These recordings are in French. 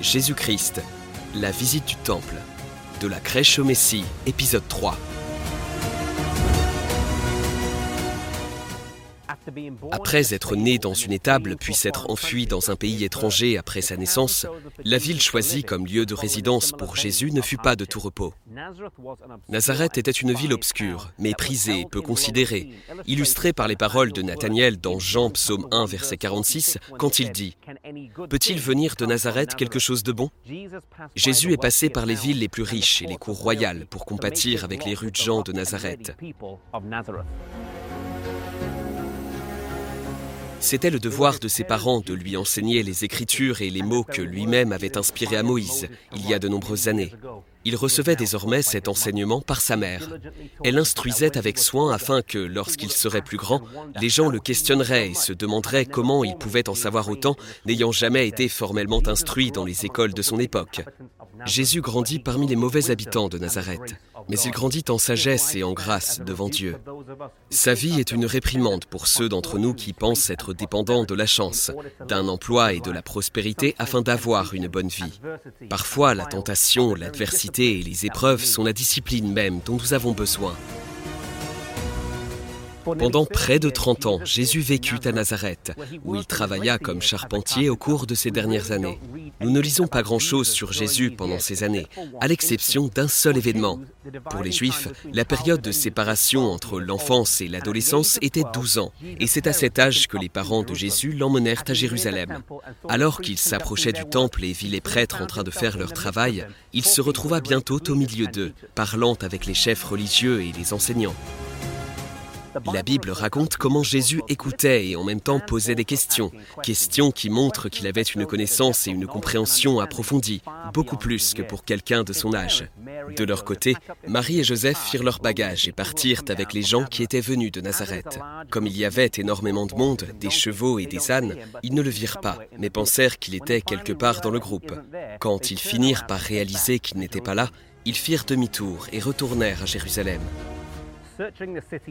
Jésus-Christ, la visite du temple, de la crèche au Messie, épisode 3. Après être né dans une étable puis s'être enfui dans un pays étranger après sa naissance, la ville choisie comme lieu de résidence pour Jésus ne fut pas de tout repos. Nazareth était une ville obscure, méprisée, peu considérée, illustrée par les paroles de Nathaniel dans Jean psaume 1 verset 46 quand il dit ⁇ Peut-il venir de Nazareth quelque chose de bon ?⁇ Jésus est passé par les villes les plus riches et les cours royales pour compatir avec les de Jean de Nazareth. C'était le devoir de ses parents de lui enseigner les écritures et les mots que lui-même avait inspirés à Moïse il y a de nombreuses années. Il recevait désormais cet enseignement par sa mère. Elle l'instruisait avec soin afin que, lorsqu'il serait plus grand, les gens le questionneraient et se demanderaient comment il pouvait en savoir autant, n'ayant jamais été formellement instruit dans les écoles de son époque. Jésus grandit parmi les mauvais habitants de Nazareth, mais il grandit en sagesse et en grâce devant Dieu. Sa vie est une réprimande pour ceux d'entre nous qui pensent être dépendants de la chance, d'un emploi et de la prospérité afin d'avoir une bonne vie. Parfois, la tentation, l'adversité et les épreuves sont la discipline même dont nous avons besoin. Pendant près de 30 ans, Jésus vécut à Nazareth, où il travailla comme charpentier au cours de ces dernières années. Nous ne lisons pas grand-chose sur Jésus pendant ces années, à l'exception d'un seul événement. Pour les Juifs, la période de séparation entre l'enfance et l'adolescence était 12 ans, et c'est à cet âge que les parents de Jésus l'emmenèrent à Jérusalem. Alors qu'il s'approchait du temple et vit les prêtres en train de faire leur travail, il se retrouva bientôt au milieu d'eux, parlant avec les chefs religieux et les enseignants. La Bible raconte comment Jésus écoutait et en même temps posait des questions, questions qui montrent qu'il avait une connaissance et une compréhension approfondie, beaucoup plus que pour quelqu'un de son âge. De leur côté, Marie et Joseph firent leur bagage et partirent avec les gens qui étaient venus de Nazareth. Comme il y avait énormément de monde, des chevaux et des ânes, ils ne le virent pas, mais pensèrent qu'il était quelque part dans le groupe. Quand ils finirent par réaliser qu'il n'était pas là, ils firent demi-tour et retournèrent à Jérusalem.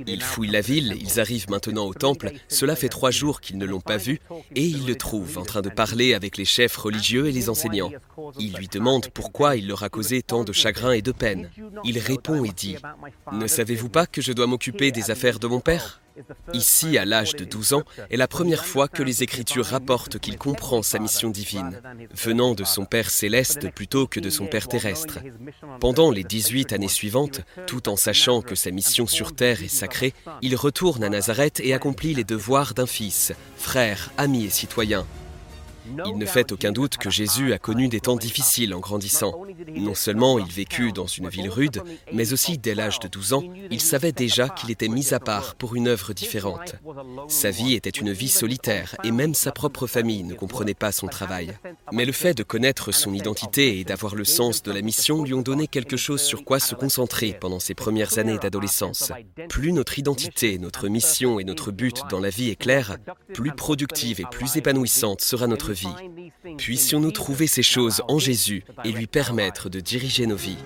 Ils fouillent la ville, ils arrivent maintenant au temple, cela fait trois jours qu'ils ne l'ont pas vu, et ils le trouvent en train de parler avec les chefs religieux et les enseignants. Ils lui demandent pourquoi il leur a causé tant de chagrin et de peine. Il répond et dit, Ne savez-vous pas que je dois m'occuper des affaires de mon père? Ici, à l'âge de 12 ans, est la première fois que les Écritures rapportent qu'il comprend sa mission divine, venant de son Père céleste plutôt que de son Père terrestre. Pendant les 18 années suivantes, tout en sachant que sa mission sur terre est sacrée, il retourne à Nazareth et accomplit les devoirs d'un fils, frère, ami et citoyen, il ne fait aucun doute que Jésus a connu des temps difficiles en grandissant. Non seulement il vécut dans une ville rude, mais aussi dès l'âge de 12 ans, il savait déjà qu'il était mis à part pour une œuvre différente. Sa vie était une vie solitaire et même sa propre famille ne comprenait pas son travail. Mais le fait de connaître son identité et d'avoir le sens de la mission lui ont donné quelque chose sur quoi se concentrer pendant ses premières années d'adolescence. Plus notre identité, notre mission et notre but dans la vie est clair, plus productive et plus épanouissante sera notre vie Puissions-nous trouver ces choses en Jésus et lui permettre de diriger nos vies.